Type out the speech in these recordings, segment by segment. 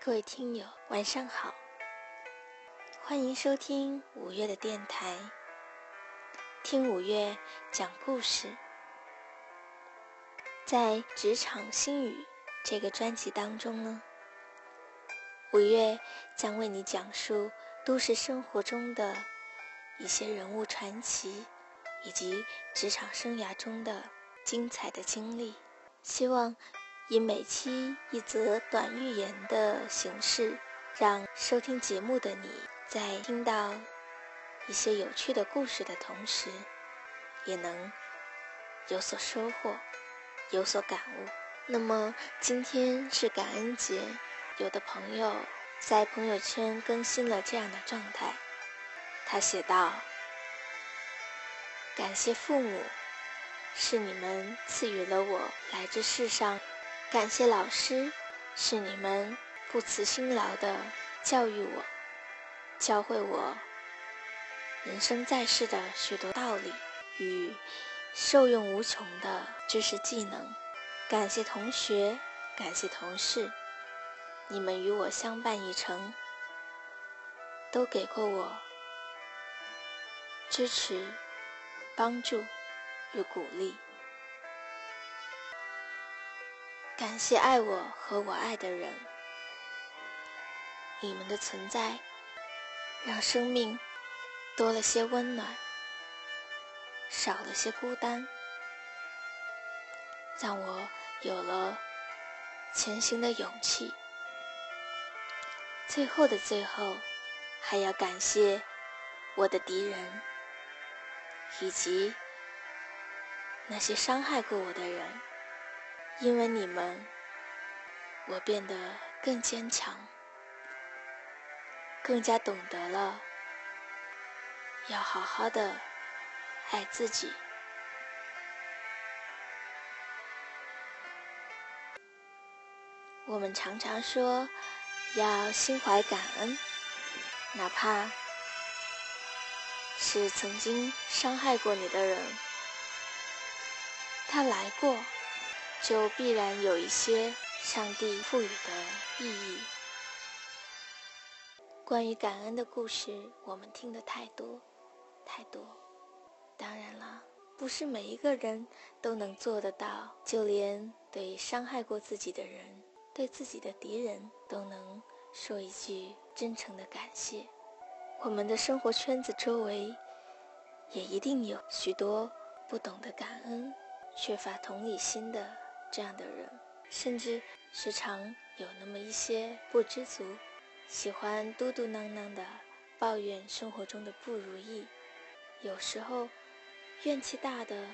各位听友，晚上好，欢迎收听五月的电台，听五月讲故事。在《职场心语》这个专辑当中呢，五月将为你讲述都市生活中的一些人物传奇，以及职场生涯中的精彩的经历，希望。以每期一则短寓言的形式，让收听节目的你在听到一些有趣的故事的同时，也能有所收获，有所感悟。那么今天是感恩节，有的朋友在朋友圈更新了这样的状态，他写道：“感谢父母，是你们赐予了我来这世上。”感谢老师，是你们不辞辛劳的教育我，教会我人生在世的许多道理与受用无穷的知识技能。感谢同学，感谢同事，你们与我相伴一程，都给过我支持、帮助与鼓励。感谢爱我和我爱的人，你们的存在让生命多了些温暖，少了些孤单，让我有了前行的勇气。最后的最后，还要感谢我的敌人，以及那些伤害过我的人。因为你们，我变得更坚强，更加懂得了要好好的爱自己。我们常常说要心怀感恩，哪怕是曾经伤害过你的人，他来过。就必然有一些上帝赋予的意义。关于感恩的故事，我们听的太多，太多。当然了，不是每一个人都能做得到，就连对伤害过自己的人、对自己的敌人，都能说一句真诚的感谢。我们的生活圈子周围，也一定有许多不懂得感恩、缺乏同理心的。这样的人，甚至时常有那么一些不知足，喜欢嘟嘟囔囔的抱怨生活中的不如意，有时候怨气大的，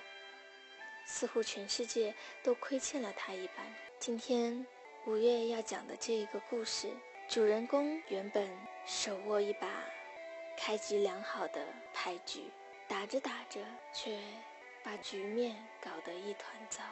似乎全世界都亏欠了他一般。今天五月要讲的这一个故事，主人公原本手握一把开局良好的牌局，打着打着却把局面搞得一团糟。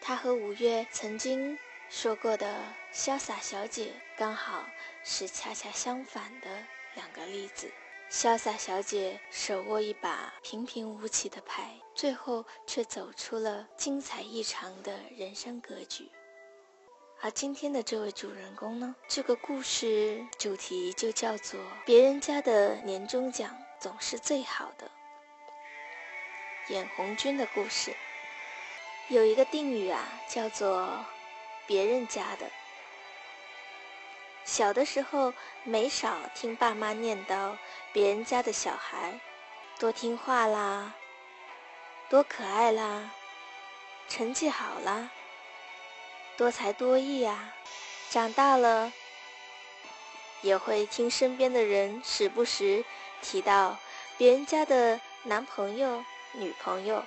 他和五月曾经说过的潇洒小姐，刚好是恰恰相反的两个例子。潇洒小姐手握一把平平无奇的牌，最后却走出了精彩异常的人生格局。而今天的这位主人公呢？这个故事主题就叫做“别人家的年终奖总是最好的”。眼红军的故事。有一个定语啊，叫做“别人家的”。小的时候，没少听爸妈念叨别人家的小孩多听话啦，多可爱啦，成绩好啦，多才多艺呀。长大了，也会听身边的人时不时提到别人家的男朋友、女朋友。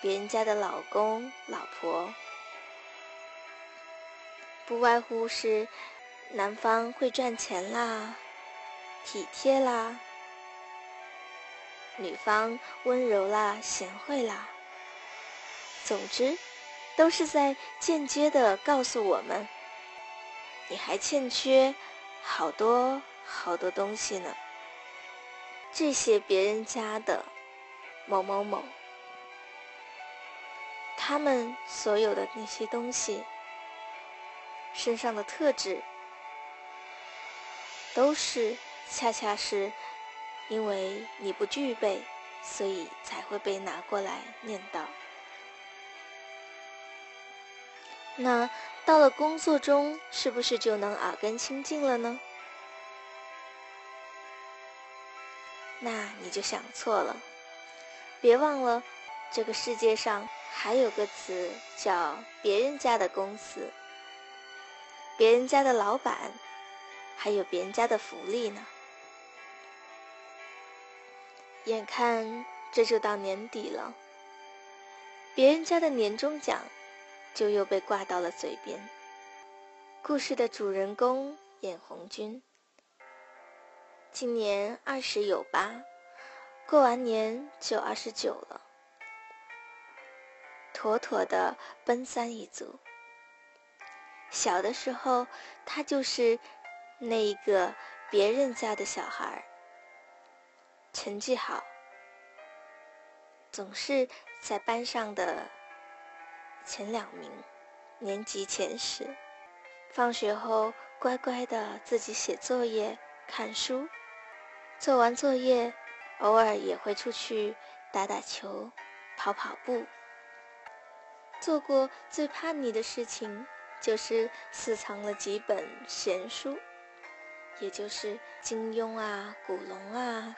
别人家的老公、老婆，不外乎是男方会赚钱啦、体贴啦，女方温柔啦、贤惠啦。总之，都是在间接的告诉我们，你还欠缺好多好多东西呢。这些别人家的某某某。他们所有的那些东西，身上的特质，都是恰恰是因为你不具备，所以才会被拿过来念叨。那到了工作中，是不是就能耳根清净了呢？那你就想错了。别忘了，这个世界上还有个词叫“别人家的公司”，别人家的老板，还有别人家的福利呢。眼看这就到年底了，别人家的年终奖。就又被挂到了嘴边。故事的主人公眼红君，今年二十有八，过完年就二十九了，妥妥的奔三一族。小的时候，他就是那一个别人家的小孩，成绩好，总是在班上的。前两名，年级前十。放学后乖乖的自己写作业、看书。做完作业，偶尔也会出去打打球、跑跑步。做过最叛逆的事情，就是私藏了几本闲书，也就是金庸啊、古龙啊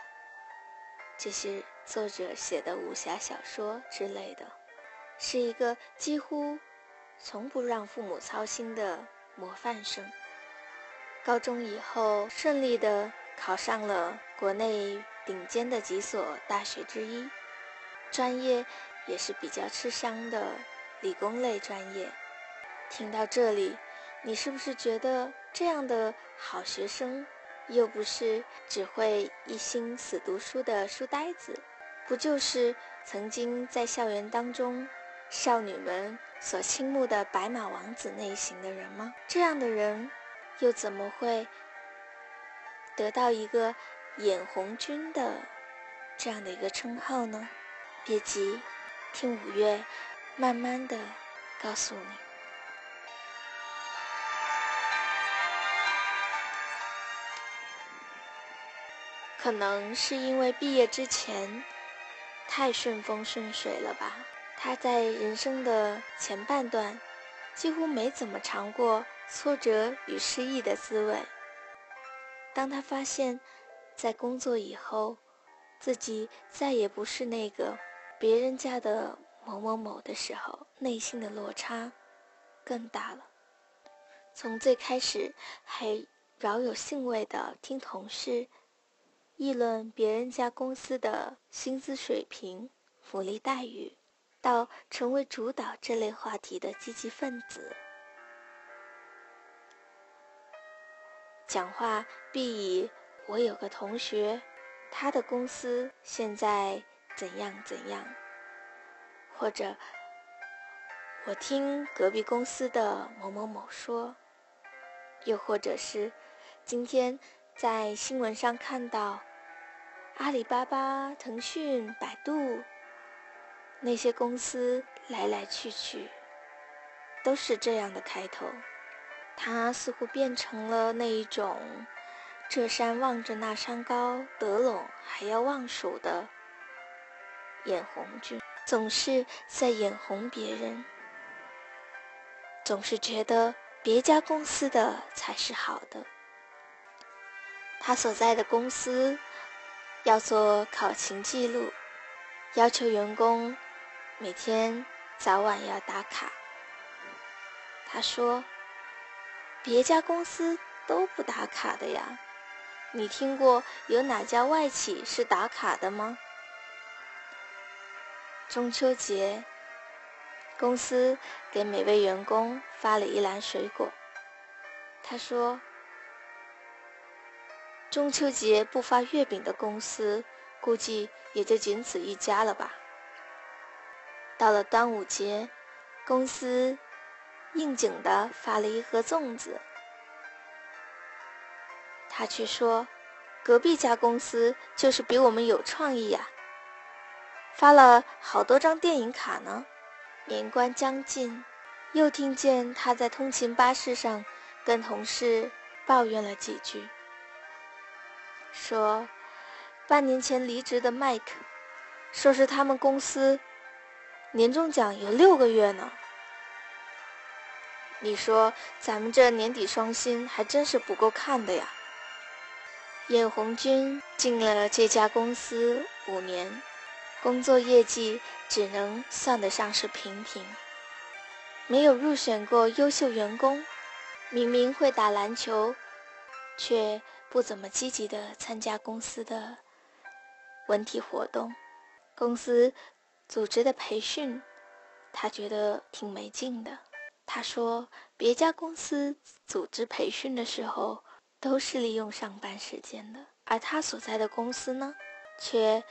这些作者写的武侠小说之类的。是一个几乎从不让父母操心的模范生。高中以后顺利的考上了国内顶尖的几所大学之一，专业也是比较吃香的理工类专业。听到这里，你是不是觉得这样的好学生，又不是只会一心死读书的书呆子，不就是曾经在校园当中？少女们所倾慕的白马王子类型的人吗？这样的人，又怎么会得到一个“眼红君”的这样的一个称号呢？别急，听五月慢慢的告诉你。可能是因为毕业之前太顺风顺水了吧。他在人生的前半段，几乎没怎么尝过挫折与失意的滋味。当他发现，在工作以后，自己再也不是那个别人家的某某某的时候，内心的落差更大了。从最开始还饶有兴味的听同事议论别人家公司的薪资水平、福利待遇。到成为主导这类话题的积极分子，讲话必以“我有个同学，他的公司现在怎样怎样”，或者“我听隔壁公司的某某某说”，又或者是“今天在新闻上看到阿里巴巴、腾讯、百度”。那些公司来来去去，都是这样的开头。他似乎变成了那一种“这山望着那山高，得陇还要望蜀”的眼红君，总是在眼红别人，总是觉得别家公司的才是好的。他所在的公司要做考勤记录，要求员工。每天早晚要打卡。他说：“别家公司都不打卡的呀，你听过有哪家外企是打卡的吗？”中秋节，公司给每位员工发了一篮水果。他说：“中秋节不发月饼的公司，估计也就仅此一家了吧。”到了端午节，公司应景的发了一盒粽子。他却说：“隔壁家公司就是比我们有创意呀，发了好多张电影卡呢。”年关将近，又听见他在通勤巴士上跟同事抱怨了几句。说，半年前离职的麦克，说是他们公司年终奖有六个月呢。你说咱们这年底双薪还真是不够看的呀。叶红军进了这家公司五年，工作业绩只能算得上是平平，没有入选过优秀员工。明明会打篮球，却不怎么积极的参加公司的文体活动。公司组织的培训，他觉得挺没劲的。他说，别家公司组织培训的时候，都是利用上班时间的，而他所在的公司呢，却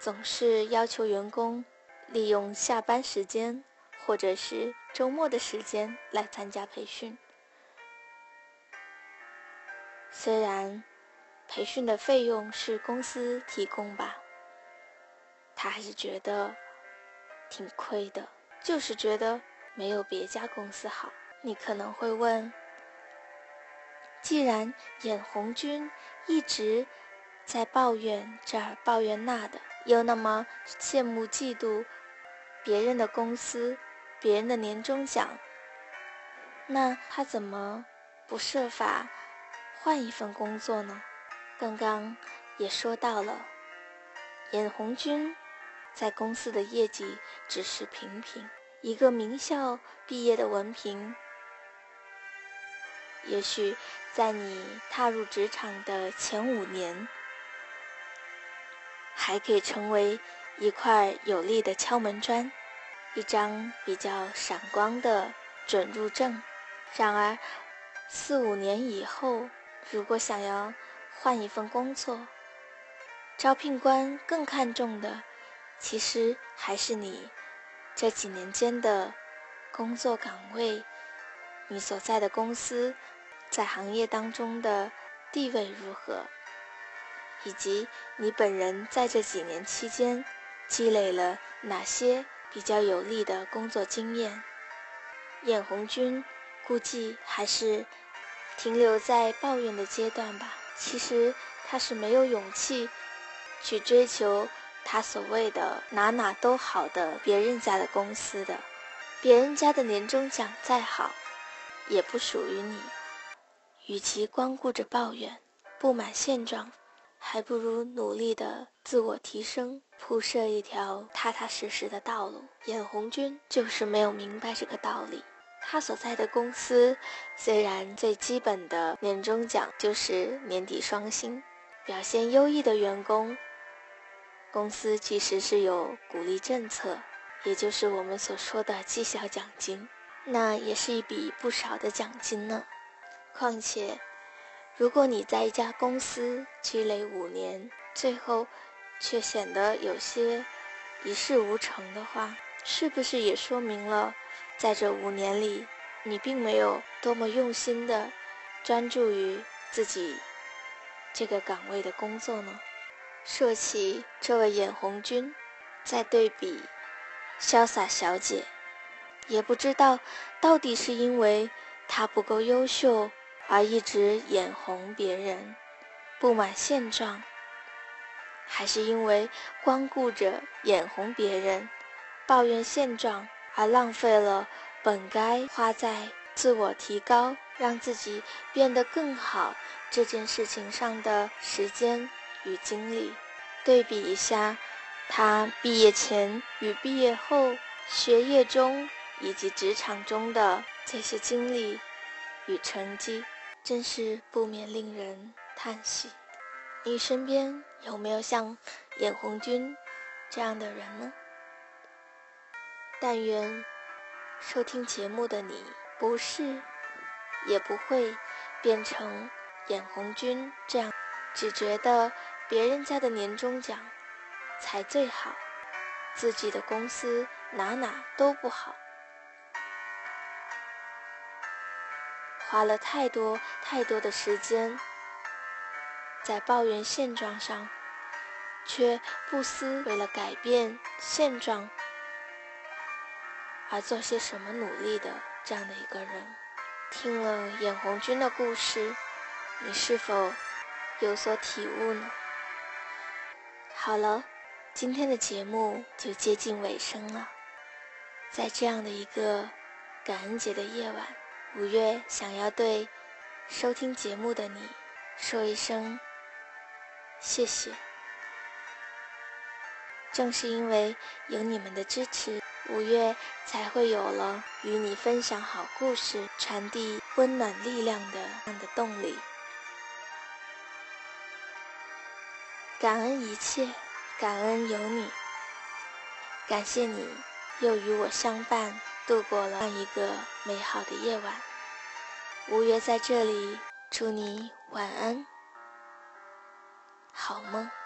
总是要求员工利用下班时间或者是周末的时间来参加培训。虽然培训的费用是公司提供吧，他还是觉得挺亏的，就是觉得没有别家公司好。你可能会问，既然眼红军一直在抱怨这儿抱怨那的，又那么羡慕嫉妒别人的公司、别人的年终奖，那他怎么不设法？换一份工作呢？刚刚也说到了，眼红军在公司的业绩只是平平，一个名校毕业的文凭，也许在你踏入职场的前五年，还可以成为一块有力的敲门砖，一张比较闪光的准入证。然而，四五年以后，如果想要换一份工作，招聘官更看重的，其实还是你这几年间的工作岗位，你所在的公司在行业当中的地位如何，以及你本人在这几年期间积累了哪些比较有利的工作经验。眼红军估计还是。停留在抱怨的阶段吧。其实他是没有勇气去追求他所谓的哪哪都好的别人家的公司的。别人家的年终奖再好，也不属于你。与其光顾着抱怨、不满现状，还不如努力的自我提升，铺设一条踏踏实实的道路。眼红军就是没有明白这个道理。他所在的公司，虽然最基本的年终奖就是年底双薪，表现优异的员工，公司其实是有鼓励政策，也就是我们所说的绩效奖金，那也是一笔不少的奖金呢。况且，如果你在一家公司积累五年，最后却显得有些一事无成的话，是不是也说明了？在这五年里，你并没有多么用心的专注于自己这个岗位的工作呢？说起这位眼红军，再对比潇洒小姐，也不知道到底是因为她不够优秀而一直眼红别人、不满现状，还是因为光顾着眼红别人、抱怨现状。而浪费了本该花在自我提高、让自己变得更好这件事情上的时间与精力。对比一下，他毕业前与毕业后学业中以及职场中的这些经历与成绩，真是不免令人叹息。你身边有没有像眼红军这样的人呢？但愿收听节目的你不是，也不会变成眼红军这样，只觉得别人家的年终奖才最好，自己的公司哪哪都不好，花了太多太多的时间在抱怨现状上，却不思为了改变现状。而做些什么努力的这样的一个人，听了眼红军的故事，你是否有所体悟呢？好了，今天的节目就接近尾声了。在这样的一个感恩节的夜晚，五月想要对收听节目的你说一声谢谢。正是因为有你们的支持，五月才会有了与你分享好故事、传递温暖力量的这样的动力。感恩一切，感恩有你，感谢你又与我相伴，度过了一个美好的夜晚。五月在这里祝你晚安，好梦。